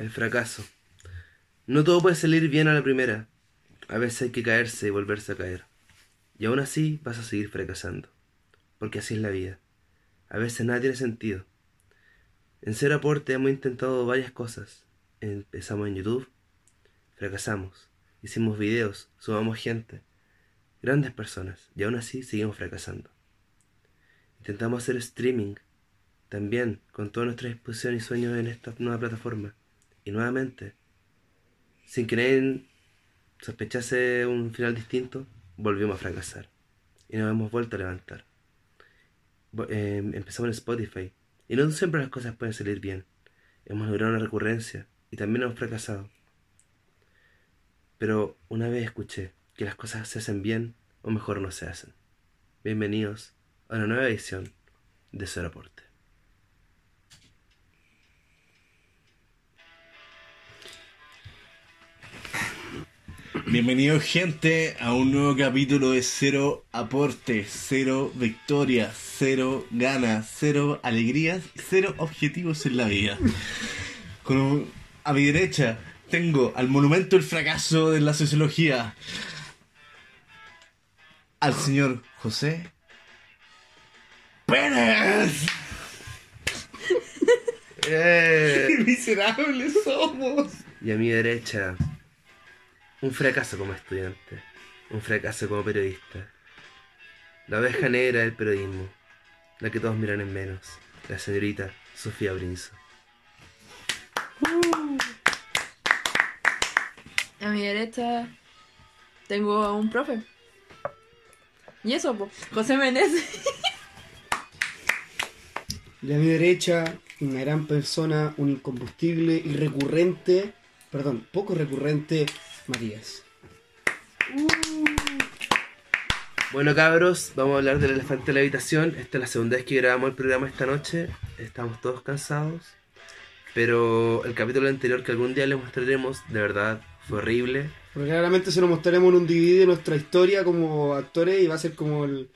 El fracaso. No todo puede salir bien a la primera. A veces hay que caerse y volverse a caer. Y aún así vas a seguir fracasando. Porque así es la vida. A veces nada tiene sentido. En Cero Aporte hemos intentado varias cosas. Empezamos en YouTube, fracasamos. Hicimos videos, sumamos gente, grandes personas, y aún así seguimos fracasando. Intentamos hacer streaming, también con toda nuestra disposición y sueños en esta nueva plataforma. Y nuevamente, sin que nadie sospechase un final distinto, volvimos a fracasar. Y nos hemos vuelto a levantar. Eh, empezamos en Spotify. Y no siempre las cosas pueden salir bien. Hemos logrado una recurrencia y también hemos fracasado. Pero una vez escuché que las cosas se hacen bien o mejor no se hacen. Bienvenidos a una nueva edición de Su Aporte. Bienvenidos gente a un nuevo capítulo de Cero Aporte, Cero Victorias, Cero Ganas, Cero Alegrías Cero Objetivos en la vida. Con, a mi derecha tengo al monumento del fracaso de la sociología, al señor José Pérez. ¡Eh! ¡Qué miserables somos! Y a mi derecha, un fracaso como estudiante, un fracaso como periodista. La oveja negra del periodismo, la que todos miran en menos, la señorita Sofía Brinzo. A mi derecha tengo a un profe. Y eso, po, José Menezes. Y a mi derecha, una gran persona, un incombustible y recurrente, perdón, poco recurrente, Matías. Bueno cabros, vamos a hablar del elefante de la habitación. Esta es la segunda vez que grabamos el programa esta noche. Estamos todos cansados. Pero el capítulo anterior que algún día les mostraremos, de verdad, fue horrible. Porque claramente se nos mostraremos en un DVD de nuestra historia como actores y va a ser como el,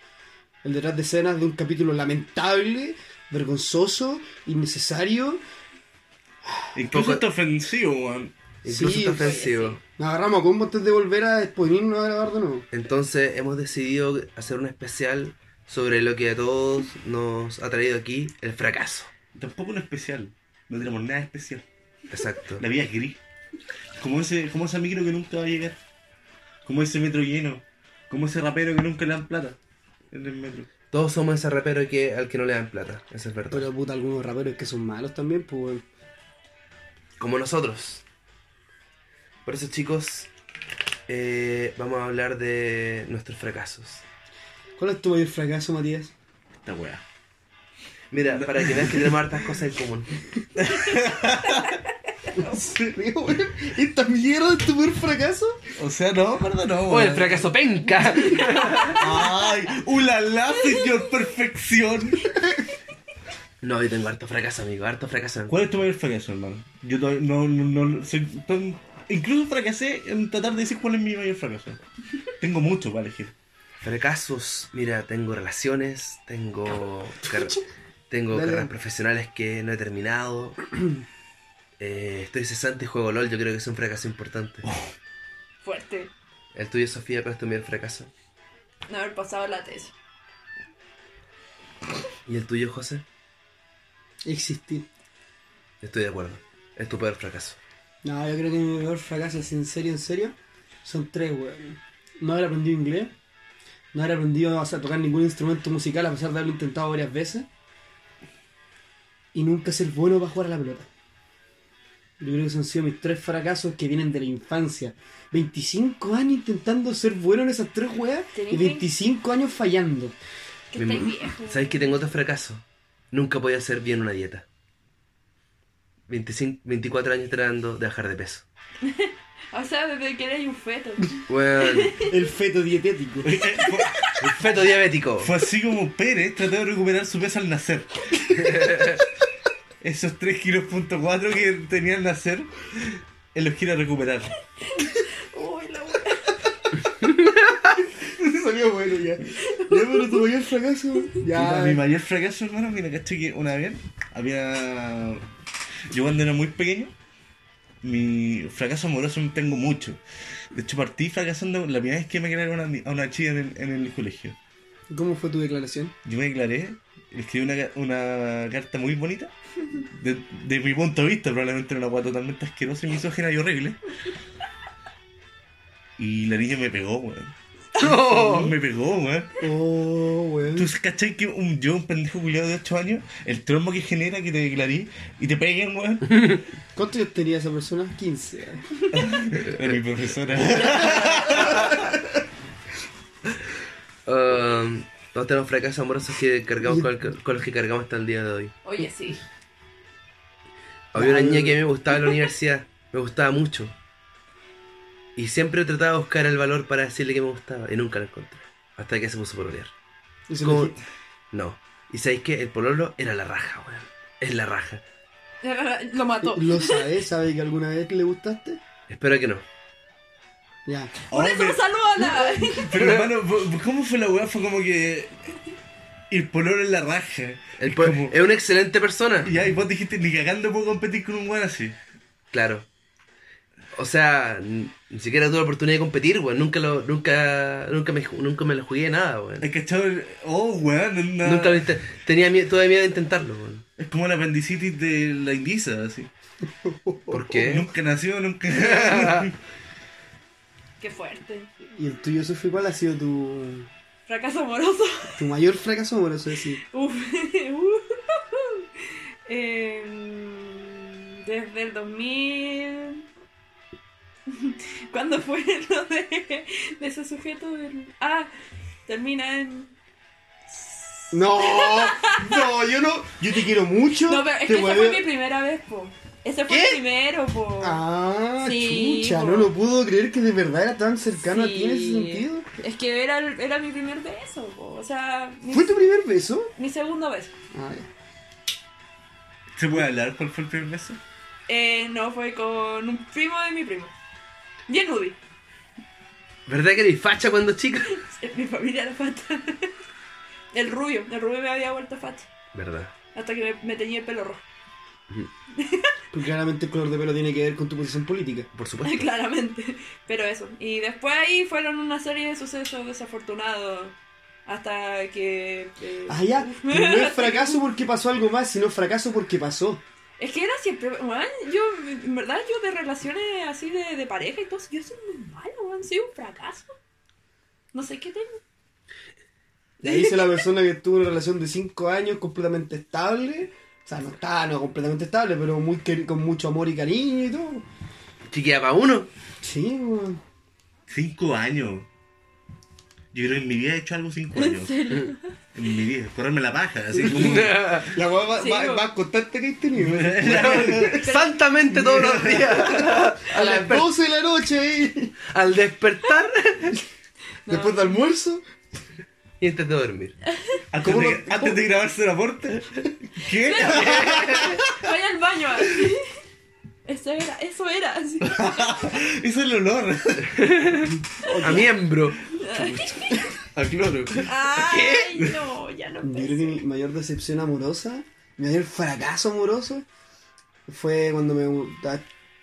el detrás de escenas de un capítulo lamentable, vergonzoso, innecesario. Incluso Poco- está ofensivo, weón. Incluso Sí, está ofensivo. Nos agarramos a combo antes de volver a exponernos a grabar de nuevo. Entonces hemos decidido hacer un especial sobre lo que a todos nos ha traído aquí, el fracaso. Tampoco un especial. No tenemos nada especial. Exacto. La vida es gris. Como ese, como ese micro que nunca va a llegar. Como ese metro lleno. Como ese rapero que nunca le dan plata en el metro. Todos somos ese rapero que, al que no le dan plata, eso es verdad. Pero puta, algunos raperos que son malos también, pues. Como nosotros. Por eso chicos, eh, vamos a hablar de nuestros fracasos. ¿Cuál es tu mayor fracaso, Matías? Esta weá. Mira, para que veas que tenemos hartas cosas en común. ¿En serio, weón? ¿Esta mierda es tu peor fracaso? O sea, no, perdón, no. ¡Oh, el fracaso penca! ¡Ay! ¡Ulala, señor perfección! No, yo tengo harto fracaso, amigo, harto fracaso. ¿Cuál es tu mayor fracaso, hermano? Yo todavía no, no, no, soy tan- Incluso fracasé en tratar de decir cuál es mi mayor fracaso. Tengo mucho para elegir. Fracasos, mira, tengo relaciones, tengo, car- tengo Dale. carreras profesionales que no he terminado. Eh, estoy cesante y juego LOL, yo creo que es un fracaso importante. Fuerte. El tuyo, Sofía, ¿cuál es tu mayor fracaso? No haber pasado la tesis. ¿Y el tuyo, José? Existir. Estoy de acuerdo. Es tu peor fracaso. No, yo creo que mi peor fracaso, en serio, en serio, son tres, weón. No haber aprendido inglés, no haber aprendido o sea, a tocar ningún instrumento musical a pesar de haberlo intentado varias veces, y nunca ser bueno para jugar a la pelota. Yo creo que esos han sido mis tres fracasos que vienen de la infancia. 25 años intentando ser bueno en esas tres weas y Tenés 25 años fallando. Que estáis viejo. ¿Sabes que tengo otro fracaso? Nunca podía hacer bien una dieta. 25, 24 años tratando de bajar de peso. O sea, desde que eres un feto. Bueno, El feto dietético. el feto diabético. fue así como Pérez trató de recuperar su peso al nacer. Esos 3 kilos punto 4 que tenía al nacer, él los quiere recuperar. Uy, la wea. Salió bueno ya. Ya, pero tu mayor fracaso. Ya. Mi mayor fracaso, hermano, mira, caché que una vez había. Yo cuando era muy pequeño, mi fracaso amoroso tengo mucho. De hecho, partí fracasando la primera vez que me declaré a una, chica en el, en el colegio. ¿Cómo fue tu declaración? Yo me declaré, escribí una, una carta muy bonita. De, de mi punto de vista, probablemente era una hueá totalmente asquerosa y misógina y horrible. Y la niña me pegó, weón. Me pegó, weón. Oh, weón. ¿Tú cachai que un, yo, un pendejo culiado de 8 años, el trombo que genera que te declaré y te peguen, weón? ¿Cuántos años tenía esa persona? 15. Era mi profesora. Um, todos tenemos fracasos amorosos que cargamos con, el- con los que cargamos hasta el día de hoy. Oye, sí. Había una niña que a mí me gustaba en la universidad, me gustaba mucho. Y siempre trataba de buscar el valor para decirle que me gustaba y nunca lo encontré. Hasta que se puso por olear. Y se dijiste. No. Y sabéis que el pololo era la raja, weón. Es la raja. Lo mató. ¿Lo sabes? ¿Sabe que alguna vez le gustaste? Espero que no. Ya. Por eso saludan. pero hermano, ¿cómo fue la weá? Fue como que. El pololo en la raja. El Es como- Es una excelente persona. Y ya, y vos dijiste, ni cagando puedo competir con un weón así. Claro. O sea, ni siquiera tuve la oportunidad de competir, weón. Nunca lo, nunca, nunca me, nunca me lo jugué nada, weón. ¿Has cachado? el- Oh, weón, es una- Nunca lo tenía miedo, todavía miedo de intentarlo, weón. Es como la apendicitis de la Indisa, así. ¿Por qué? Nunca nació, nunca. Qué fuerte. ¿Y el tuyo, Sofi, cuál ha sido tu, Fracaso amoroso. tu mayor fracaso amoroso? Es decir, Uf. Em, desde el 2000. ¿Cuándo fue lo de, de ese sujeto? Ah, termina en. No, no, yo no. Yo te quiero mucho. No, pero es que esa fue mi primera vez, po. Ese fue ¿Qué? el primero, po. Ah, Sí, chucha, po. no lo puedo creer que de verdad era tan cercano a ti en ese sentido. Es que era, era mi primer beso, po. O sea, mi, ¿Fue tu primer beso? mi segundo beso. Ah, ya. ¿Se puede hablar cuál fue el primer beso? Eh, no, fue con un primo de mi primo. Bien Udi. ¿Verdad que eres facha cuando chica? Mi familia era facha. El rubio, el rubio me había vuelto facha. ¿Verdad? Hasta que me, me teñí el pelo rojo. Porque claramente el color de pelo tiene que ver con tu posición política. Por supuesto. Claramente. Pero eso. Y después ahí fueron una serie de sucesos desafortunados. Hasta que. eh, Ah, ya. Pero no es fracaso porque pasó algo más, sino fracaso porque pasó. Es que era siempre. weón, yo, en verdad, yo de relaciones así de, de pareja y todo, yo soy muy malo, weón. Soy un fracaso. No sé qué tengo. Y ahí dice la persona que tuvo una relación de 5 años completamente estable. O sea, no estaba no completamente estable, pero muy con mucho amor y cariño y todo. Chiquilla para uno. Sí, weón. Cinco años. Yo creo que en mi vida he hecho algo cinco años. En mi vida. Correrme la paja, así como. La va- Sí, va- weón. más constante que he tenido. Santamente todos los días. A las desper- 12 de la noche ahí. al despertar Después de almuerzo. y antes de dormir. Antes, ¿Cómo de, lo- antes de grabarse el aporte. ¿Qué? Voy al baño así. Eso era, eso era. Así. Eso es el olor. A miembro. A cloro. Ay, no, ya no. Yo creo que mi mayor decepción amorosa, mi mayor fracaso amoroso, fue cuando me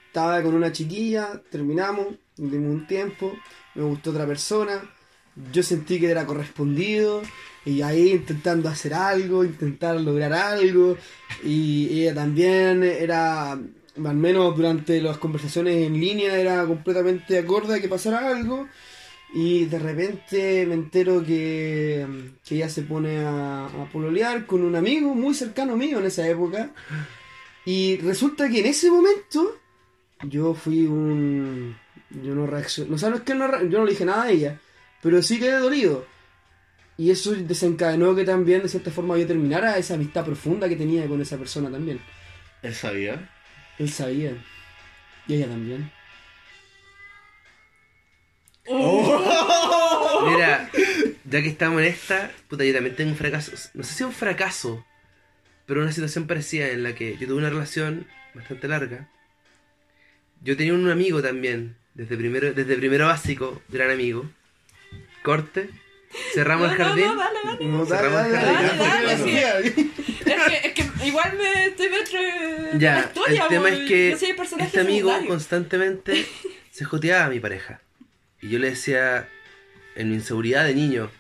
estaba con una chiquilla, terminamos, dimos un tiempo, me gustó otra persona, yo sentí que era correspondido, y ahí intentando hacer algo, intentar lograr algo, y ella también era, al menos durante las conversaciones en línea, era completamente acorde a que pasara algo. Y de repente me entero que, que ella se pone a, a pololear con un amigo muy cercano mío en esa época. Y resulta que en ese momento yo fui un... Yo no reaccioné... O sea, no es que no, yo no le dije nada a ella, pero sí quedé dolido. Y eso desencadenó que también de cierta forma yo terminara esa amistad profunda que tenía con esa persona también. Él sabía. Él sabía. Y ella también. Mira, ya que estamos en esta, puta, yo también tengo un fracaso. No sé si es un fracaso, pero una situación parecida en la que yo tuve una relación bastante larga. Yo tenía un amigo también, desde primero, desde primero básico, gran amigo. Corte, cerramos No, el jardín. no, dale, dale. No, dale, Cerramos dale, el dale, jardín. dale, Dale, dale, Es que, es que igual me estoy dentro de Ya, la historia, el tema es que- este amigo secundario. constantemente se joteaba a mi pareja. Y yo le decía, en mi inseguridad de niño,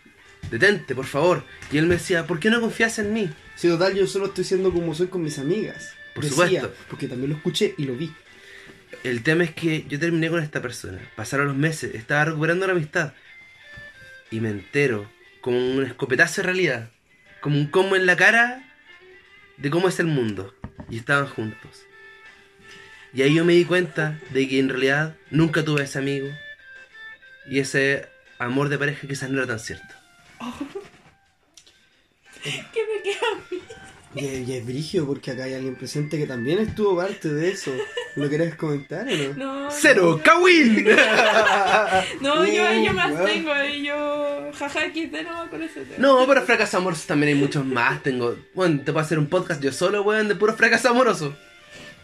detente, por favor. Y él me decía, ¿por qué no confías en mí? Sí, total, yo solo estoy siendo como soy con mis amigas. Por Decía, supuesto. Porque también lo escuché y lo vi. El tema es que yo terminé con esta persona. Pasaron los meses, estaba recuperando la amistad. Y me entero, como un escopetazo de realidad, como un combo en la cara de cómo es el mundo. Y estaban juntos. Y ahí yo me di cuenta de que en realidad nunca tuve ese amigo. Y ese amor de pareja quizás no era tan cierto. ¿Qué me queda a mí? Y, es- y es brigio porque acá hay alguien presente que también estuvo parte de eso. ¿Lo querés comentar o no? No. ¡Cero! ¡Kawin! No, yo ahí yo me Uh, abstengo, ahí yo. Jaja, XD no con ese tema. No, pero fracasos amorosos también hay muchos más. Tengo. Bueno, te puedo hacer un podcast yo solo, weón, de puros fracasos amorosos.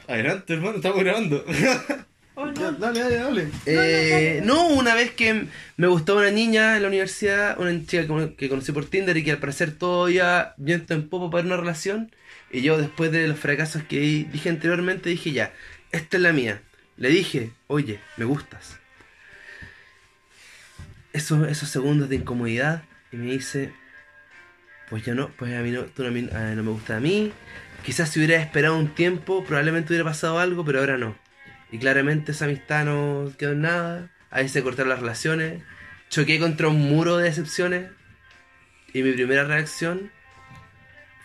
Adelante, hermano, estamos grabando. Oh, no. dale, dale, dale. Eh, no, una vez que me gustó una niña en la universidad, una chica que, cono- que conocí por Tinder y que al parecer todo ya viento en popo para una relación. Y yo después de los fracasos que dije anteriormente dije ya, esta es la mía. Le dije, oye, me gustas. Esos, esos segundos de incomodidad y me dice, pues ya no, pues a mí no, tú no, a mí- a- no me gusta a mí. Quizás si hubiera esperado un tiempo, probablemente hubiera pasado algo, pero ahora no. Y claramente esa amistad no quedó en nada. Ahí se cortaron las relaciones. Choqué contra un muro de decepciones. Y mi primera reacción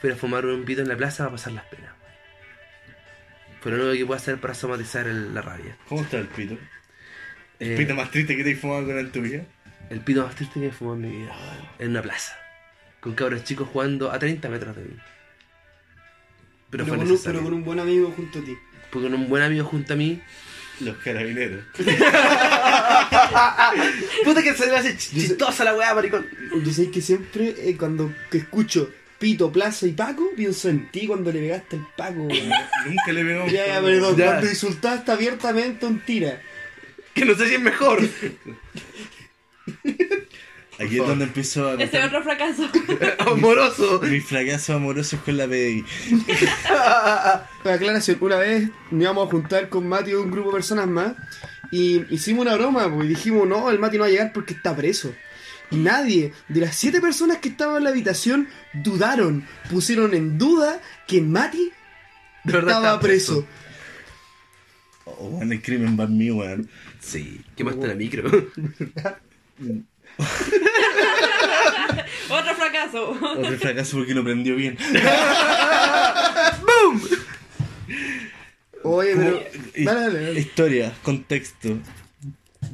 fue a fumar un pito en la plaza para pasar las penas. Fue lo único que puedo hacer para somatizar el- la rabia. ¿Cómo está el pito? ¿El Eh, pito más triste que te has fumado con en tu vida? el pito más triste que he fumado en mi vida. En una plaza. Con cabros chicos jugando a 30 metros de mí. Pero, Pero, fue con un, pero con un buen amigo junto a ti. Porque con un buen amigo junto a mí. Los carabineros. Puta que se le hace ch- Yo sé- chistosa la weá, maricón. Yo sé que siempre eh, cuando que escucho Pito, Plaza y Paco, pienso en ti cuando le pegaste el Paco. weón. Nunca le pegamos. ya, ya, perdón. Ya. Cuando insultaste abiertamente a un tira. Que no sé si es mejor. Aquí es donde empezó a Ese otro fracaso. Amoroso. mis fracasos amorosos con la PDI. Aclaración, una vez nos íbamos a juntar con Mati y un grupo de personas más y hicimos una broma, pues, y dijimos, no, el Mati no va a llegar porque está preso. Y nadie de las siete personas que estaban en la habitación dudaron, pusieron en duda que Mati De estaba estaba preso. Oh, weón, el crimen va en mí, weón. Sí, quemaste la micro. fracaso. Otro fracaso porque no prendió bien. Oye, pero... Dale, dale, dale. Historia, contexto.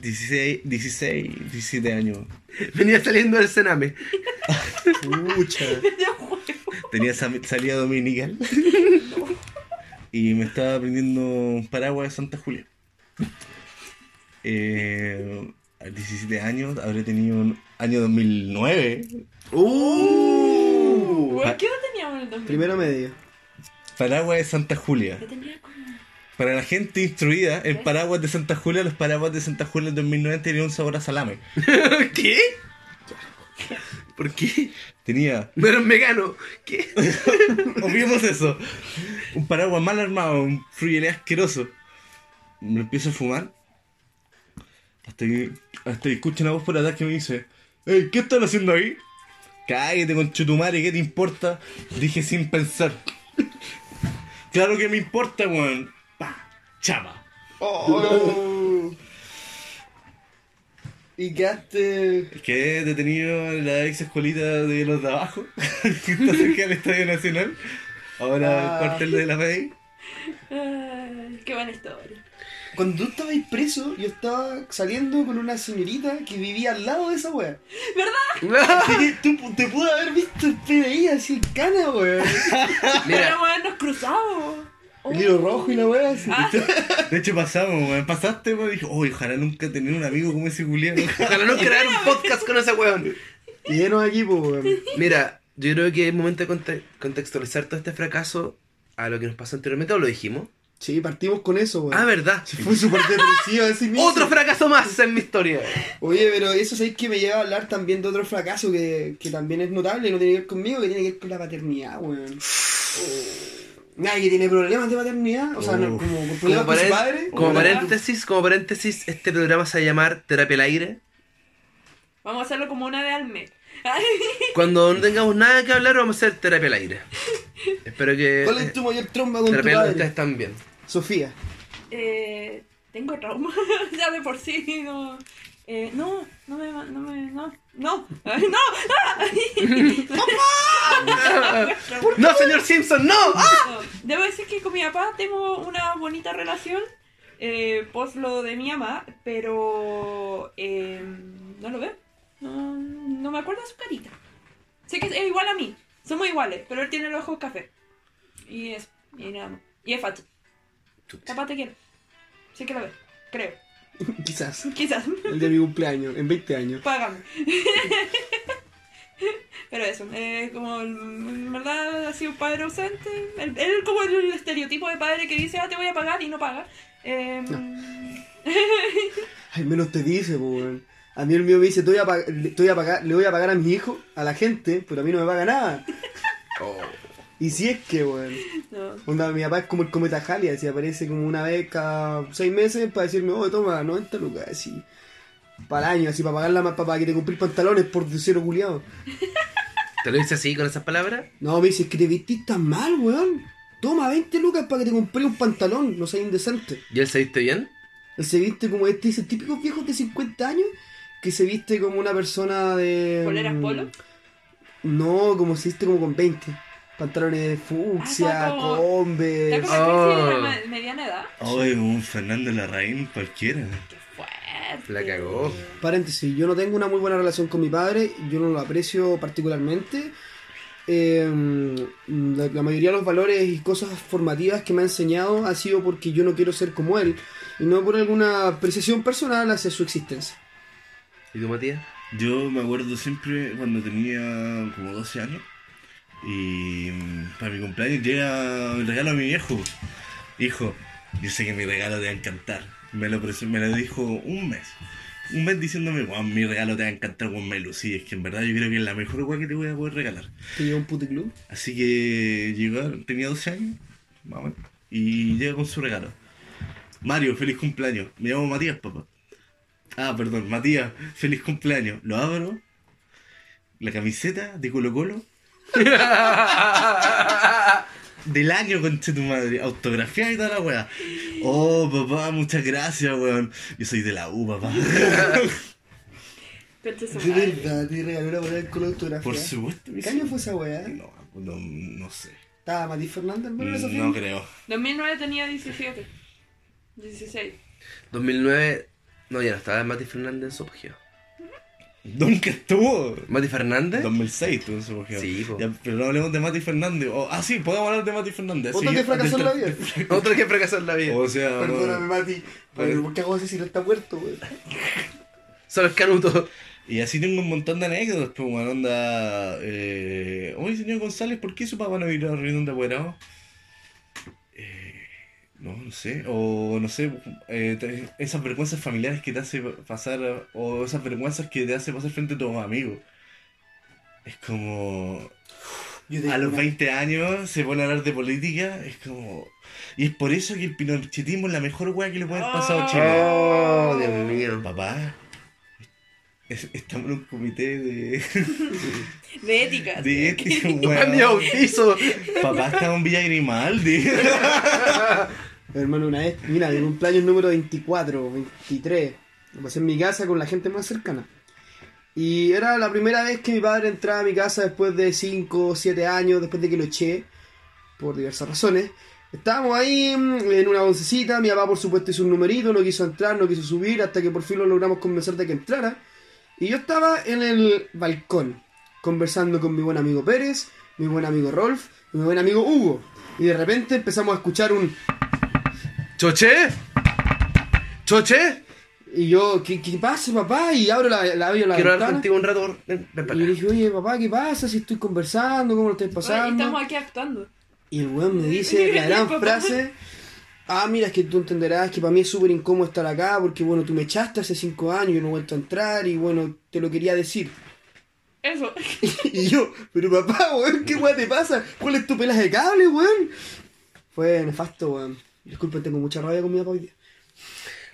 16, 16, 17 años. Venía saliendo del cename. Pucha. Tenía sa- salida dominical. Y me estaba aprendiendo un paraguas de Santa Julia. Eh, a 17 años, habré tenido un año 2009. ¡Uh! ¿Qué edad teníamos en el 2000? Primero medio. Paraguas de Santa Julia. Yo tenía como. Para la gente instruida, el paraguas de Santa Julia, los paraguas de Santa Julia en 2009 tenían un sabor a salame. ¿Qué? ¿Por qué? Tenía, No eres vegano. ¿Qué? olvidemos eso, un paraguas mal armado, un frugelé asqueroso. Me lo empiezo a fumar. Hasta que, hasta que escucho una voz por atrás que me dice, "Ey, ¿qué están haciendo ahí? Cállate con chutumare, ¿qué te importa? Dije sin pensar. claro que me importa, weón. Pa, chapa. Oh. Y quedaste... Quedé detenido en la ex escuelita de los de abajo, que está cerca del Estadio Nacional. Ahora Ah. el cuartel de la. Ay, qué buena historia. Cuando tú estabas preso, yo estaba saliendo con una señorita que vivía al lado de esa wea. ¿Verdad? Que tú te pude haber visto el PDI así en cana, weón. Mira, Pero weón, nos cruzamos. Oh. El hilo rojo y la wea así. Ah, De hecho pasamos, weón. Pasaste, weón. Dije, oh, ojalá nunca tener un amigo como ese Julián. ojalá no crear un podcast con ese weón. Y llenos aquí, pues, weón. Mira, yo creo que es momento de conte- contextualizar todo este fracaso a lo que nos pasó anteriormente, o lo dijimos. Sí, partimos con eso, weón. Ah, verdad. Se fue súper depresivo mismo. Otro fracaso más en mi historia. Oye, pero eso sabéis que me lleva a hablar también de otro fracaso que, que también es notable y no tiene que ver conmigo, que tiene que ver con la paternidad, weón. Nadie tiene problemas de maternidad, o sea, no, como con Como, problemas con padre. como paréntesis, como paréntesis, este programa se va a llamar Terapia al Aire. Vamos a hacerlo como una de al mes. Cuando no tengamos nada que hablar, vamos a hacer Terapia al Aire. Espero que ¿Cuál es tu mayor tromba con tu padre? ustedes también. Sofía. Eh, tengo trauma, ya de por sí, no. Eh, no, no me, no me, no, no, no, ¡No, señor Simpson, no! ¡Ah! Debo decir que con mi papá tengo una bonita relación, eh, post lo de mi mamá, pero eh, no lo veo, no, no me acuerdo de su carita. Sé que es igual a mí, somos iguales, pero él tiene los ojos café. Y es, y nada más. Y es facho. Papá te quiero. Sí que lo veo, creo. Quizás. Quizás. El de mi cumpleaños, en 20 años. Págame. Pero eso, eh, como en verdad ha sido un padre ausente. Él, él como el estereotipo de padre que dice, ah, te voy a pagar y no paga. Eh, Al menos te dice, po, weón. A mí el mío me dice, te voy, a le, voy a pagar, le voy a pagar a mi hijo, a la gente, pero a mí no me paga nada. Oh. Y si es que, weón. no. Onda, mi papá es como el cometa Halley, así aparece como una vez cada seis meses para decirme, oh, toma, 90 lucas, así. Para el año, así para pagarla más para que te compré pantalones por cero culiado. ¿Te lo dice así con esas palabras? No, me dice, es que te vestís tan mal, weón. Toma 20 lucas para que te compré un pantalón, no seas indecente. ¿Y él se viste bien? Él se viste como este, ese típico viejo de 50 años que se viste como una persona de. ¿Poleras mm, polo? No, como se viste como con 20. Pantalones de fucsia, Ah, está como- Converse. ¿Está como la crisis de Oh. la me- mediana edad? Ay, un Fernando Larraín cualquiera. ¡Qué fuerte! La cagó. Paréntesis, yo no tengo una muy buena relación con mi padre, yo no lo aprecio particularmente. Eh, la, la mayoría de los valores y cosas formativas que me ha enseñado ha sido porque yo no quiero ser como él y no por alguna apreciación personal hacia su existencia. ¿Y tú, Matías? Yo me acuerdo siempre cuando tenía como 12 años y mm, para mi cumpleaños llega el regalo a mi viejo. Hijo, yo sé que mi regalo te va a encantar. Me lo, me lo dijo un mes. Un mes diciéndome, Juan, mi regalo te va a encantar, Juan Melu. Sí, es que en verdad yo creo que es la mejor weá que te voy a poder regalar. ¿Te lleva un puticlub? Así que llegó, tenía 12 años, menos, y llega con su regalo. Mario, feliz cumpleaños. Me llamo Matías, papá. Ah, perdón, Matías, feliz cumpleaños. Lo abro, la camiseta de Colo Colo. Del año, conche tu madre, autografiada y toda la weá. Oh, papá, muchas gracias, weón. Yo soy de la U, papá. De verdad, te regaló una polera con autografía. Por supuesto. ¿Qué año fue esa weá? No, no, no sé. ¿Estaba Mati Fernández en esa No creo. 2009 tenía 17. 16. 2009... No, ya no estaba Mati Fernández en su apogeo. Nunca estuvo. ¿Mati Fernández? 2006 tuvo su apogeo. Sí, po. Ya, pero no hablemos de Mati Fernández. O- ah, sí, podemos hablar de Mati Fernández. Otro Sí, que fracasó en la vida. Otro que fracasó en la vida. O sea, Perdóname, no. Mati. Pero ¿por qué hago así si no está muerto, weón? Son los canutos. Y así tengo un montón de anécdotas, pues, bueno, onda. Eh... Oye, señor González, ¿por qué su papá no vino a la reunión de apoderados? No, no sé. O no sé, eh, esas vergüenzas familiares que te hace pasar, o esas vergüenzas que te hace pasar frente a tus amigos. Es como. A los una- 20 años se pone a hablar de política, es como... Y es por eso que el pinochetismo es la mejor weá que le puede haber pasado a Chile. Oh, Dios mío. Papá, es- estamos en un comité de... De ética. de ética, ¡Mi weón. bautizo! Papá, estamos en Villa Grimaldi. Hermano, una vez, mira, mi cumpleaños número 24, 23, lo pasé en mi casa con la gente más cercana. Y era la primera vez que mi padre entraba a mi casa después de 5 o 7 años, después de que lo eché, por diversas razones. Estábamos ahí mm, en una oncecita, mi papá por supuesto hizo un numerito, no quiso entrar, no quiso subir, hasta que por fin lo logramos convencer de que entrara. Y yo estaba en el balcón, conversando con mi buen amigo Pérez, mi buen amigo Rolf mi buen amigo Hugo. Y de repente empezamos a escuchar un... ¿Choche? ¿Choche? Y yo, ¿qué, qué pasa, papá? Y abro la, la, abro la Quiero hablar ventana. contigo un rato. Ven, ven para Y le dije, oye, papá, ¿qué pasa? Si estoy conversando, ¿cómo lo estoy Oye, pasando? estamos aquí actuando. Y el weón me dice la gran frase. Ah, mira, es que tú entenderás que para mí es súper incómodo estar acá porque, bueno, tú me echaste hace cinco años y no he vuelto a entrar y, bueno, te lo quería decir. Eso. Y yo, pero papá, weón, ¿qué weón te pasa? ¿Cuál es tu pelaje de cable, weón? Fue nefasto, weón. Disculpen, tengo mucha rabia con mi papá hoy día.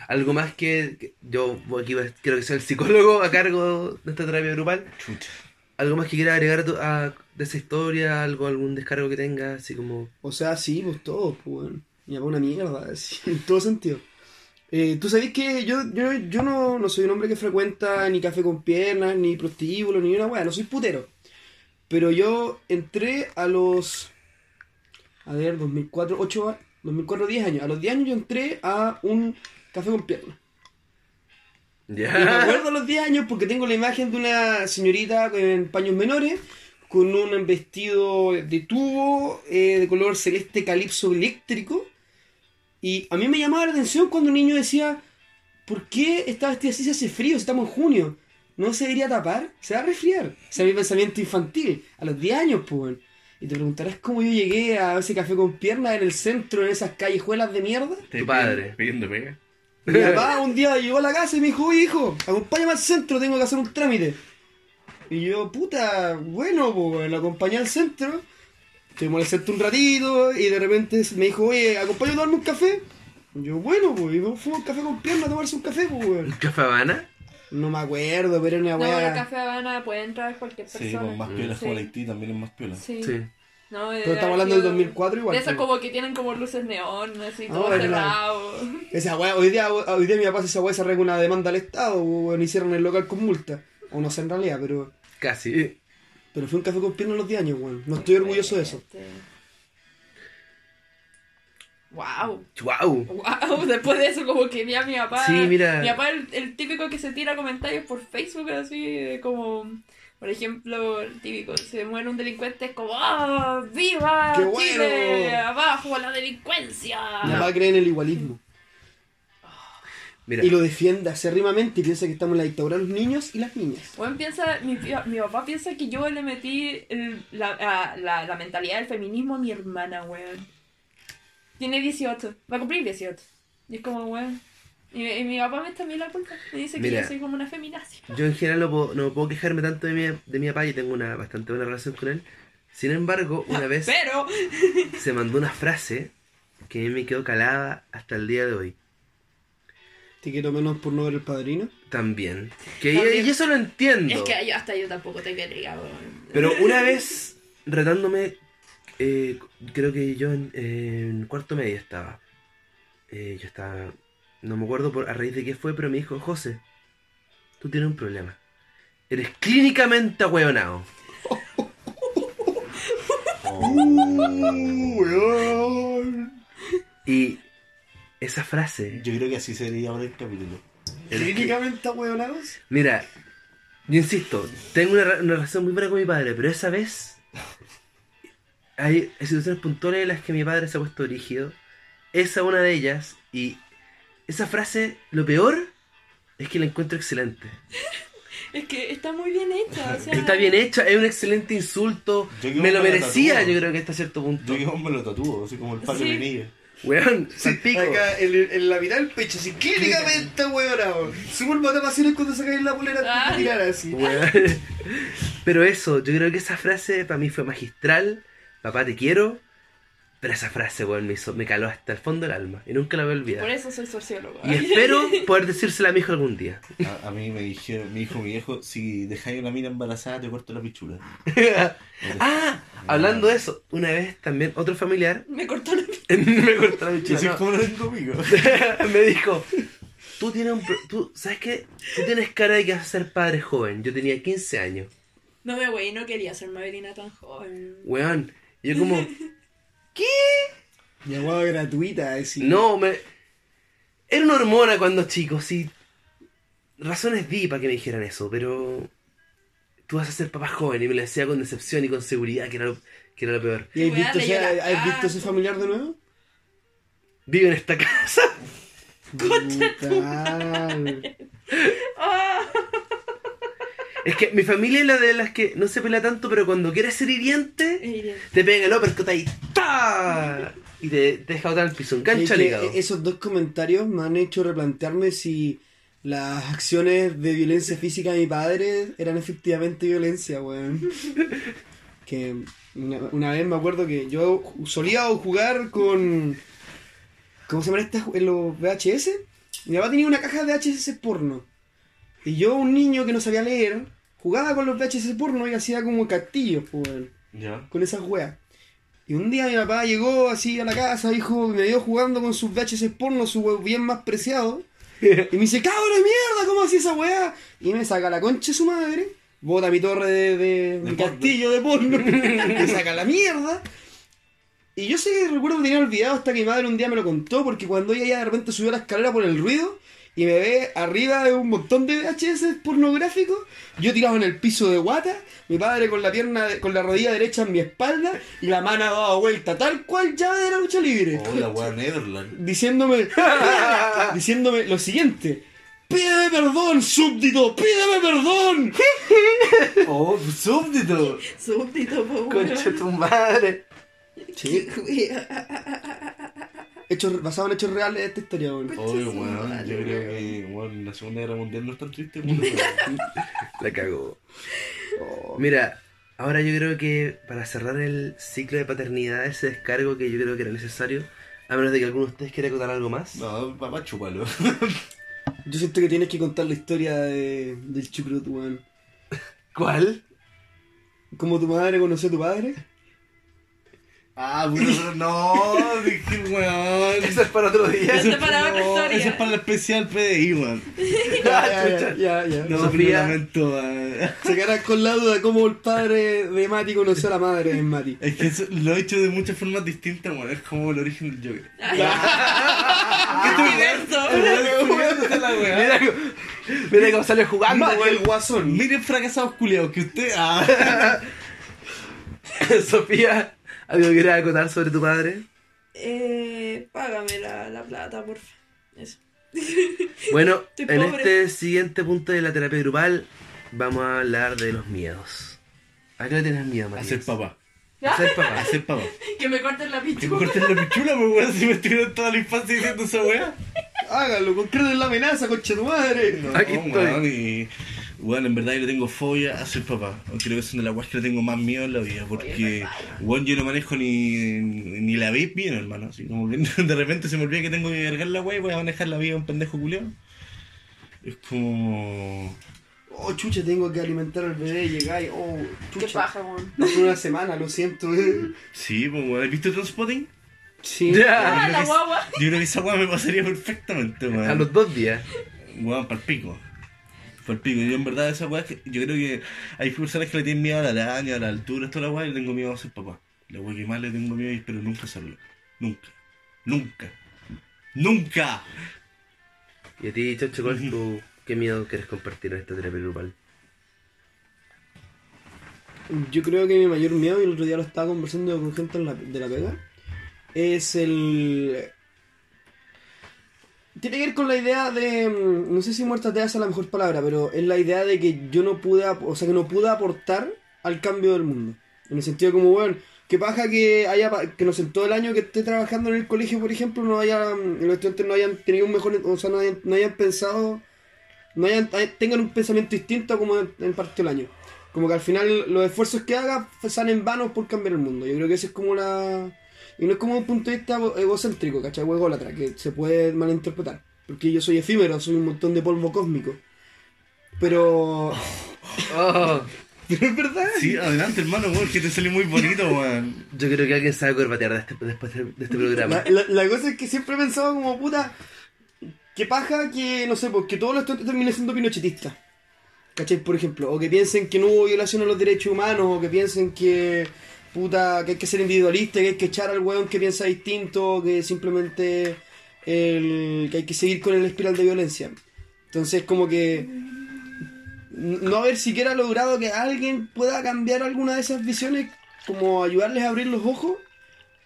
Algo más que, que yo aquí quiero que sea el psicólogo a cargo de esta terapia grupal. Chucha. Algo más que quiera agregar a de esa historia, algo, algún descargo que tenga, así como... O sea, sí, pues todos, pues, weón. Mi papá una mierda, así, en todo sentido. Eh, Tú sabés que yo, yo, yo no, no soy un hombre que frecuenta ni café con piernas, ni prostíbulo, ni una weá, no soy putero. Pero yo entré a los. A ver, 2004, 8, a- 2004, 10 años. A los 10 años yo entré a un café con piernas. Y me acuerdo a los 10 años porque tengo la imagen de una señorita en paños menores con un vestido de tubo eh, de color celeste calipso eléctrico. Y a mí me llamaba la atención cuando un niño decía, ¿por qué está vestida así si hace frío? Si estamos en junio. ¿No se debería tapar? Se va a resfriar. Ese es mi pensamiento infantil. A los 10 años, pues. Y te preguntarás cómo yo llegué a ese café con piernas en el centro, en esas callejuelas de mierda. Tu padre. Pidiendo pega. Mi papá un día llegó a la casa y me dijo, oye hijo, acompáñame al centro, tengo que hacer un trámite. Y yo, puta, bueno, pues lo acompañé al centro. Estuvimos en el centro un ratito y de repente me dijo, oye, acompáñame a tomarme un café. Y yo, bueno, pues, y fuimos a un café con pierna a tomarse un café, pues, weón. ¿Café Habana? No me acuerdo, pero una No, pero weá. Café Habana puede entrar cualquier Sí, persona. con más piolas como Sí. la Haití también es más piola. Sí. Sí. No, Pero estamos hablando del 2004 igual. De esas como que tienen como luces neón, así, Ah, todo cerrado. Esa weá, hoy día, hoy día mi papá esa weá se arregla una demanda al Estado, weón, hicieron el local con multa. O no sé en realidad, pero. Casi. Pero fue un café con pierna a los 10 años, weón. No estoy orgulloso de eso. Wow. ¡Wow! Wow, después de eso como que ya mi papá... Sí, mira. Mi papá el, el típico que se tira comentarios por Facebook así de como... Por ejemplo, el típico, se muere un delincuente, es como ¡Ah! ¡Viva! ¡Qué bueno! Chile! ¡Abajo la delincuencia! Mi papá cree en el igualismo. Mira, Y lo defiende acérrimamente y piensa que estamos en la dictadura de los niños y las niñas. Bueno, piensa, mi, mi papá piensa que yo le metí el- la, a- la, la mentalidad del feminismo a mi hermana, weón. Tiene 18, va a cumplir 18. Y es como, weón. Y, y mi papá me está a mí la culpa. Me dice que Mira. yo soy como una feminazi. yo en general no puedo, no puedo quejarme tanto de mi, de mi papá y tengo una bastante buena relación con él. Sin embargo, una vez Pero, se mandó una frase que a mí me quedó calada hasta el día de hoy. Te quiero menos por no ver el padrino. También. Que También. y eso lo entiendo. es que yo, hasta yo tampoco te quería, weón. Pero una vez, retándome, eh, creo que yo en, en cuarto medio estaba. Eh, yo estaba, no me acuerdo por, a raíz de qué fue, pero me dijo, José, tú tienes un problema. Eres clínicamente ahueonado. Y esa frase, Yo creo que así sería ahora el capítulo. Clínicamente ahueonados. mira, yo insisto, tengo una, una relación muy buena con mi padre, pero esa vez hay situaciones puntuales en las que mi padre se ha puesto rígido. Esa es una de ellas. Y esa frase, lo peor es que la encuentro excelente. Es que está muy bien hecha. O sea, Está bien hecha, es un excelente insulto. Me lo me merecía, yo creo que hasta cierto punto. Yo me lo tatúo, así como el padre Sí. Pinilla. Weón, salpico. Acá en, en la mitad del pecho, así clínicamente ahueonado. Subo el matapasiones cuando sacáis la polera Ah. de tirar así. Weón. Pero eso, yo creo que esa frase para mí fue magistral. Papá, te quiero. Pero esa frase, weón, me, hizo, me caló hasta el fondo del alma. Y nunca la voy a olvidar. Por eso soy sociólogo. Y espero poder decírsela a mi hijo algún día. A, a mí me dijeron, me dijo mi viejo, si dejáis una mina embarazada te corto la pichula. ah, hablando de eso, una vez también otro familiar Me cortó la me cortó la soy no. como lo conmigo. me dijo, tú tienes un... pro- Tú, ¿Sabes qué? Tú tienes cara de que vas a ser padre joven. Yo tenía 15 años. No me güey, no quería ser Mavelina tan joven. Weón. Y yo como... Mi agua gratuita, así. No, me... Era una hormona cuando chico, sí. Razones di para que me dijeran eso, pero... Tú vas a ser papá joven y me lo decía con decepción y con seguridad, que era lo, que era lo peor. ¿Y has visto, ese, ¿has visto ese familiar de nuevo? Vive en esta casa. Brutal. ¡Ah! Es que mi familia es la de las que no se pelea tanto, pero cuando quiere ser hiriente, te pega el uppercut ahí, ¡ta! Y te, te deja botar al piso, engancha Es el que hígado. esos dos comentarios me han hecho replantearme si las acciones de violencia física de mi padre eran efectivamente violencia, weón. Que una, una vez me acuerdo que yo solía jugar con. ¿Cómo se llama esta? En los VHS. Mi papá tenía una caja de VHS porno. Y yo, un niño que no sabía leer, jugaba con los VHS porno y hacía como castillos, pues, con esas weas. Y un día mi papá llegó así a la casa, dijo, me vio jugando con sus VHS porno, su bien más preciado. Y me dice, cabrón de mierda, ¿cómo hacía esa weá? Y me saca la concha de su madre, bota mi torre de, de- mi castillo de porno, me saca la mierda. Y yo sé que recuerdo que tenía olvidado hasta que mi madre un día me lo contó, porque cuando ella ya de repente subió la escalera por el ruido y me ve arriba de un montón de VHS pornográficos, yo tirado en el piso de guata, mi padre con la pierna, con la rodilla derecha en mi espalda y la mano dado vuelta, tal cual llave de la lucha libre Oh, la wea Netherland. diciéndome, diciéndome lo siguiente. Pídeme perdón, súbdito, pídeme perdón. Oh, súbdito. Súbdito, po, Concha tu madre. Sí, hechos, basado en hechos reales de esta historia, weón. Oye, weón, yo creo que weón, la Segunda Guerra Mundial no es tan triste como la- La cagó. Oh, Mira, ahora yo creo que para cerrar el ciclo de paternidad, ese descargo que yo creo que era necesario, a menos de que alguno de ustedes quiera contar algo más. No, papá, chúpalo. Yo siento que tienes que contar la historia de, del chucrut, weón. ¿Cuál? ¿Cómo tu madre conoció a tu padre? Ah, bueno, no, dije, weón. Eso es para otro día. Ese- para otra no, historia. Ese es para el especial PDI, weón. Ya, ya, ya, ya, ya. No, lamento. Se quedarán con la duda de cómo el padre de Mati conoció a la madre de Mati. Es que eso lo he hecho de muchas formas distintas, weón. Es como el origen del Joker. Universo. la weá. Mira, cómo- mira cómo sale jugando, el guasón. Miren fracasados culiados que usted. Ah. Sofía, ¿algo que quieras acotar sobre tu padre? Eh, págame la, la plata, porfa. Eso. Bueno, en este siguiente punto de la terapia grupal vamos a hablar de los miedos. ¿A qué le tienes miedo, A Matías? ser papá. A ser A papá. ser papá. Que me corten la Que me pichula. corten la pichula, pues weón, si me estuvieron toda la infancia diciendo esa weá. Hágalo, concreten la amenaza, concha tu madre. No, Aquí estoy. weón, y. Bueno, en verdad yo le tengo fobia a ser papá. Creo que son de las weas que le tengo más miedo en la vida. Porque, weón, yo no manejo ni, ni la vape bien, hermano. Así como que de repente se me olvida que tengo que cargar la wea y voy a manejar la vida de un pendejo culiao. Es como. Oh, chucha, tengo que alimentar al bebé y llegar y, oh, Qué chucha. paja, weón. Una semana, lo siento. eh. Sí, pues weón, ¿has visto Transpotting? Sí. Ya. Ah, la guagua. Yo creo que esa wea me pasaría perfectamente, weón. A los dos días. Weón, pa'l pico. Pa'l pico. Yo en verdad esa weá, es que- yo creo que hay personas que le tienen miedo a la araña, a la altura, toda la weá, y le tengo miedo a ser papá. La weá que más le tengo miedo y espero nunca hacerlo. Nunca. Nunca. Nunca. Y a ti, Chocho, ¿cuál es tu... ¿Qué miedo quieres compartir en esta terapia grupal? Yo creo que mi mayor miedo, y el otro día lo estaba conversando con gente en la- de la pega, es el... Tiene que ver con la idea de... mm, No sé si muerta te hace la mejor palabra, pero es la idea de que yo no pude, o sea, que no pude aportar al cambio del mundo. En el sentido como, bueno, que paja que haya, que no sé, todo el año que esté trabajando en el colegio, por ejemplo, no haya, mm, los estudiantes no hayan tenido un mejor, o sea, no hayan, no hayan pensado, no hayan, tengan un pensamiento distinto como en, en parte del año. Como que al final los esfuerzos que haga salen vanos por cambiar el mundo. Yo creo que esa es como la... Y no es como un punto de vista ego- egocéntrico, ¿cachai? O ególatra, que se puede malinterpretar. Porque yo soy efímero, soy un montón de polvo cósmico. Pero... Oh, Pero es verdad. Sí, adelante, hermano, weón, que te salió muy bonito, weón. yo creo que alguien sabe corbatear de este- después de, este programa. La, la- la cosa es que siempre he pensado como puta. Que paja que, no sé, pues que todos los estudiantes terminen siendo pinochetistas. ¿Cachai? Por ejemplo. O que piensen que no hubo violación a los derechos humanos. O que piensen que. Puta, que hay que ser individualista, que hay que echar al weón que piensa distinto. Que simplemente. El, que hay que seguir con el espiral de violencia. Entonces, como que. No haber siquiera logrado que alguien pueda cambiar alguna de esas visiones. Como ayudarles a abrir los ojos.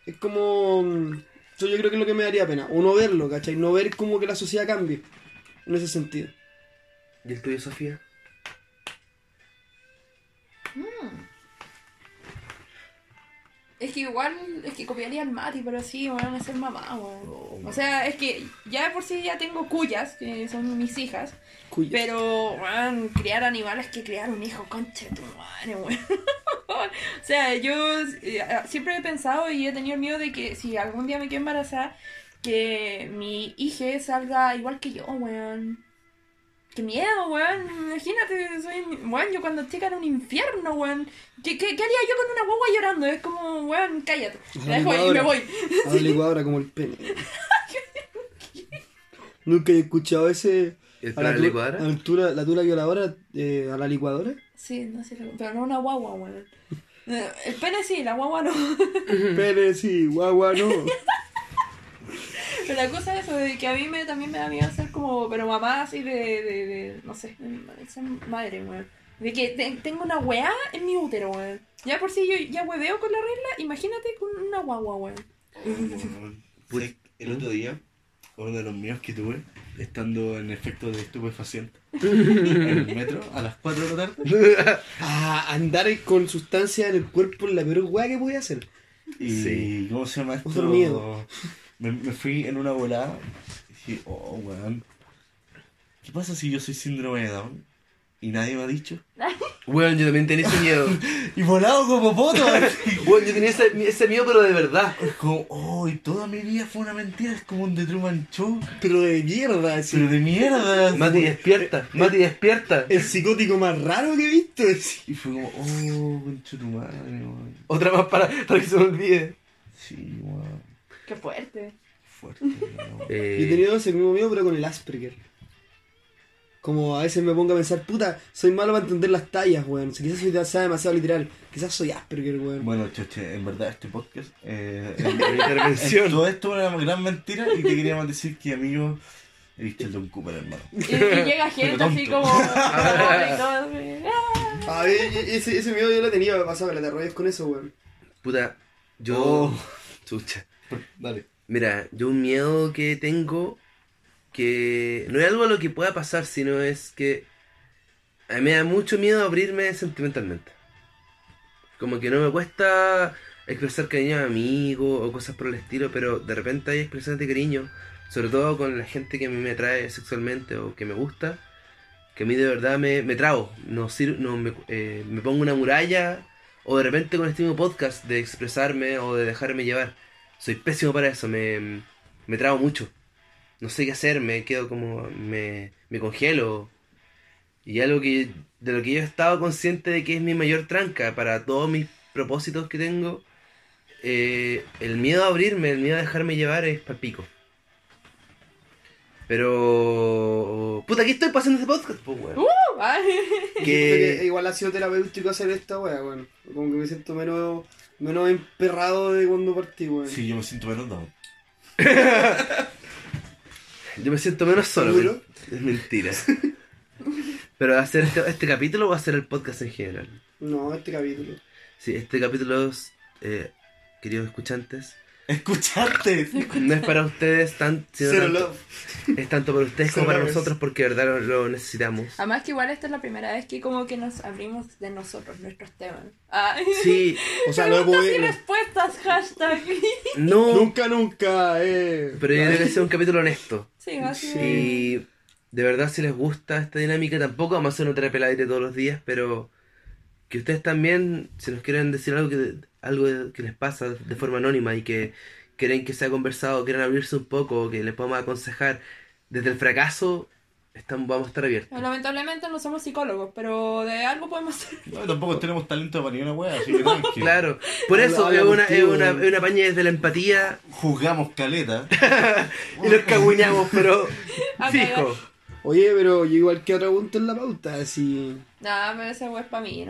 Es como. mm, Eso yo creo que es lo que me daría pena. O no verlo, ¿cachai? No ver como que la sociedad cambie. En ese sentido. ¿Y el tuyo, Sofía? Es que igual, es que copiaría al Mati, pero sí, van a ser mamá, weón. O sea, es que ya de por sí ya tengo cuyas, que son mis hijas. Cuya. Pero, weón, criar animales que criar un hijo, concha de tu madre, weón. o sea, yo eh, siempre he pensado y he tenido el miedo de que si algún día me quedo embarazada, que mi hija salga igual que yo, weón. Qué miedo, weón. Imagínate, soy, weón, yo cuando chica era un infierno, weón. ¿Qué, qué, qué haría yo con una guagua llorando? Es como, weón, cállate. La la dejo ahí y me voy. A la licuadora como el pene. Nunca he escuchado ese. ¿El a tu- licuadora? a la tula, la tula violadora eh, a la licuadora. Sí, no sé, pero no una guagua, weón. Eh, El pene sí, la guagua no. Pene, sí, guagua, no. Pero la cosa es eso, de que a mí me, también me da miedo ser como, pero mamá así de, de, de no sé, de ser madre, weón. De que te- tengo una weá en mi útero, weón. Ya por si yo ya hueveo con la regla, imagínate con una guagua, weón. Pues, el otro día, uno de los míos que tuve, estando en efecto de estupefaciente, en el metro, a las 4 de la tarde, Ah, andar con sustancia en el cuerpo es la peor weá que podía hacer. y Sí. ¿cómo se llama esto? Otro miedo. Me, me fui en una volada y dije, oh, weón, ¿qué pasa si yo soy síndrome de Down? Y nadie me ha dicho. Weón, yo también tenía ese miedo. Y volado como poto. Weón, yo tenía ese, ese miedo, pero de verdad. Es como, oh, y toda mi vida fue una mentira, es como un The Truman Show, Pero de mierda, así. pero de mierda. Mati, despierta. Mati, despierta. El psicótico más raro que he visto. Y fue como, oh, concha tu madre, weón. Otra más para, para que se me olvide. Sí, weón. Qué fuerte. Fuerte, weón. Eh, Yo he tenido ese mismo miedo, pero con el Asperger. Como a veces me pongo a pensar, puta, soy malo para entender las tallas, weón. Si quizás soy sea demasiado literal. Quizás soy Asperger, weón. Bueno, Choche, en verdad este podcast, eh, intervención. todo esto es una gran mentira y te queríamos decir que amigo, eres Sheldon Cooper, hermano. Y, y llega gente así como... ¡ah! A ver, ese, ese miedo yo lo tenía, me pasaba la te con eso, weón. Puta, yo. Oh. Chucha. Dale. Mira, yo un miedo que tengo que no es algo a lo que pueda pasar, sino es que a mí me da mucho miedo abrirme sentimentalmente. Como que no me cuesta expresar cariño a amigos o cosas por el estilo, pero de repente hay expresiones de cariño, sobre todo con la gente que a mí me atrae sexualmente o que me gusta, que a mí de verdad me, me trago, no, no me, eh, me pongo una muralla o de repente con este mismo podcast de expresarme o de dejarme llevar. Soy pésimo para eso, me, me trago mucho. No sé qué hacer, me quedo como. me, me congelo. Y algo que de lo que yo he estado consciente de que es mi mayor tranca para todos mis propósitos que tengo, eh, el miedo a abrirme, el miedo a dejarme llevar es palpico. Pero. Puta, aquí estoy pasando este podcast, pues, weón. ¡Uh! Ay. Que- que igual ha sido terapéutico hacer esta weá, weón. Como que me siento menos, menos emperrado de cuando partí, weón. Sí, yo me siento menos down. Yo me siento menos solo. Men- Es mentira. Pero hacer este, este capítulo o hacer el podcast en general. No, este capítulo. Sí, este capítulo, eh, queridos escuchantes, ¡Escucharte! no es para ustedes tan, Cero tanto- love. es tanto para ustedes como para nosotros porque de verdad lo, lo necesitamos. Además que igual esta es la primera vez que como que nos abrimos de nosotros, nuestros temas. Ay. Sí, O sea, lo Preguntas y respuestas, hashtag. no, Nunca, nunca, eh. pero yo creo que sea un capítulo honesto. Sí, así Sí. Y de verdad si les gusta esta dinámica, tampoco vamos a hacer una terapia al aire todos los días, pero que ustedes también, si nos quieren decir algo que, algo que les pasa de forma anónima y que quieren que sea conversado, quieren abrirse un poco, que les podamos aconsejar desde el fracaso, estamos, vamos a estar abiertos. Lamentablemente no somos psicólogos, pero de algo podemos hacer. No, tampoco tenemos talento para ni una wea, así que tranqui. Claro, por eso es una, es una, es una paña desde la empatía Juzgamos caleta. y nos cagüiñamos, pero fijo. Oye, pero yo igual que otra punto en la pauta, así... Nah, pero ese web es para mí.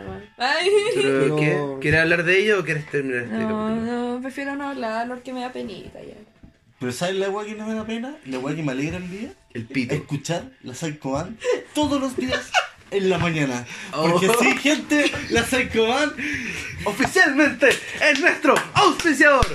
Pero, ¿qué? ¿Quieres hablar de ello o quieres terminar este No, capítulo? no, prefiero no hablar porque me da penita ya. Pero ¿sabes la wea que no me da pena? La wea que me alegra el día. El pito. Escuchar la Psycho Band todos los días en la mañana. Oh. Porque sí, gente, la Psycho Band. Oficialmente es nuestro auspiciador.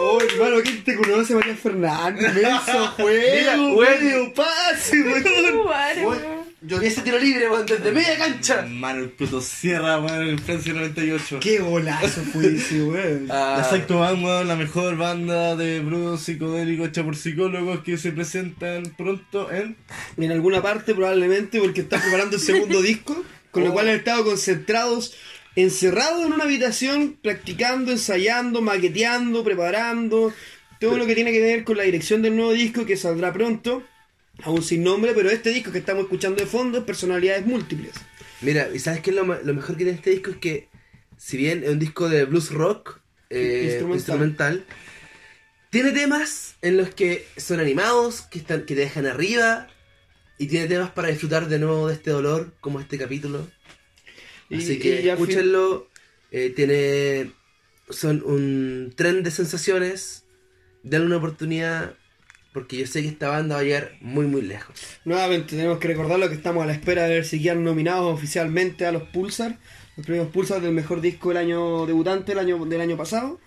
Oh, hermano, ¿quién te conoce, María Fernández? Menso, Mira, juego, weón. medio pase, weón. Yo vi ese tiro libre, weón, desde media cancha. Mano, el puto Sierra, weón, en Francia 98. Qué golazo fue ese, weón. Ah, La Band, weón, la mejor banda de blues psicodélico hecha por psicólogos que se presentan pronto en... En alguna parte, probablemente, porque está preparando el segundo disco, con lo Oh. cual han estado concentrados, encerrados en una habitación, practicando, ensayando, maqueteando, preparando. Todo lo que tiene que ver con la dirección del nuevo disco que saldrá pronto, aún sin nombre, pero este disco que estamos escuchando de fondo es Personalidades Múltiples. Mira, ¿y sabes qué es lo mejor que tiene este disco? Es que, si bien es un disco de blues rock eh, Instrumental. instrumental. tiene temas en los que son animados, que, están, que te dejan arriba, y tiene temas para disfrutar de nuevo de este dolor, como este capítulo. Y- Así que y escúchenlo. eh, tiene. Son un tren de sensaciones. Denle una oportunidad. Porque yo sé que esta banda va a llegar muy, muy lejos. Nuevamente tenemos que recordarlo que estamos a la espera de ver si quedan nominados oficialmente a los Pulsar, los premios Pulsar del mejor disco del año debutante del año, del año pasado.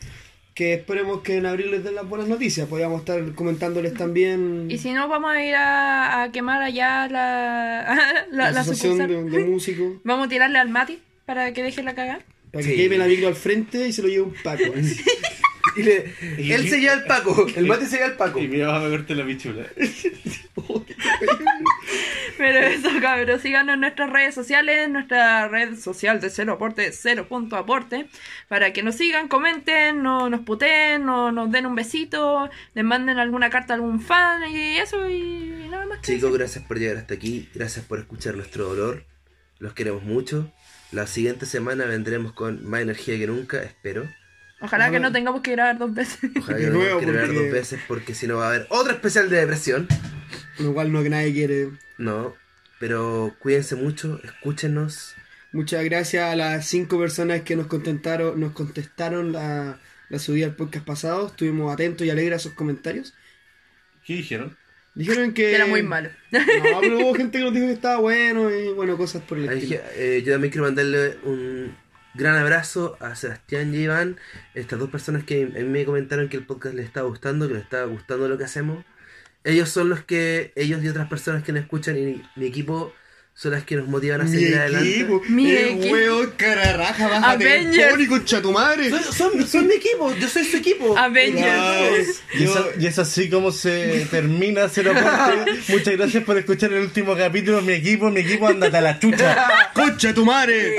Que esperemos que en abril les den las buenas noticias. Podríamos estar comentándoles también Y si no, vamos a ir a, a quemar allá la, la, la, la de, de músicos Vamos a tirarle al Mati para que deje la cagada. para que Sí. queme la micro al frente y se lo lleve un paco. Y le- él se lleva el Paco. El mate se lleva el Paco. Y me vas a verte la pichula. Pero eso, cabros, síganos en nuestras redes sociales, nuestra red social de Cero Aporte, Cero Punto Aporte, para que nos sigan, comenten, no, nos puteen, no, nos den un besito, les manden alguna carta a algún fan y eso y nada más. Chicos, gracias por llegar hasta aquí. Gracias por escuchar nuestro dolor. Los queremos mucho. La siguiente semana vendremos con más energía que nunca, espero. Ojalá que no tengamos que grabar dos veces. Ojalá que no tengamos que grabar dos veces porque si no va a haber otro especial de depresión. Lo cual no que nadie quiere. No, pero cuídense mucho, escúchenos. Muchas gracias a las cinco personas que nos contestaron, nos contestaron la, la subida del podcast pasado. Estuvimos atentos y alegres a sus comentarios. ¿Qué dijeron? Dijeron que. Era muy malo. No, pero hubo gente que nos dijo que estaba bueno y bueno, cosas por el Ahí estilo. dije, eh, yo también quiero mandarle un gran abrazo a Sebastián y Iván, estas dos personas que a mí me comentaron que el podcast les estaba gustando, que les estaba gustando lo que hacemos. Ellos son los que, ellos y otras personas que nos escuchan y mi equipo son las que nos motivan a Mi seguir adelante. equipo, Mi el equipo. hueón cararaja, bájate el Avengers. pony, concha tu madre. Son, son, son mi equipo, yo soy su equipo. Avengers. Y, eso- y es así como se termina Cero. Muchas gracias por escuchar el último capítulo. Mi equipo, mi equipo, andate a la chucha. ¡Concha tu madre!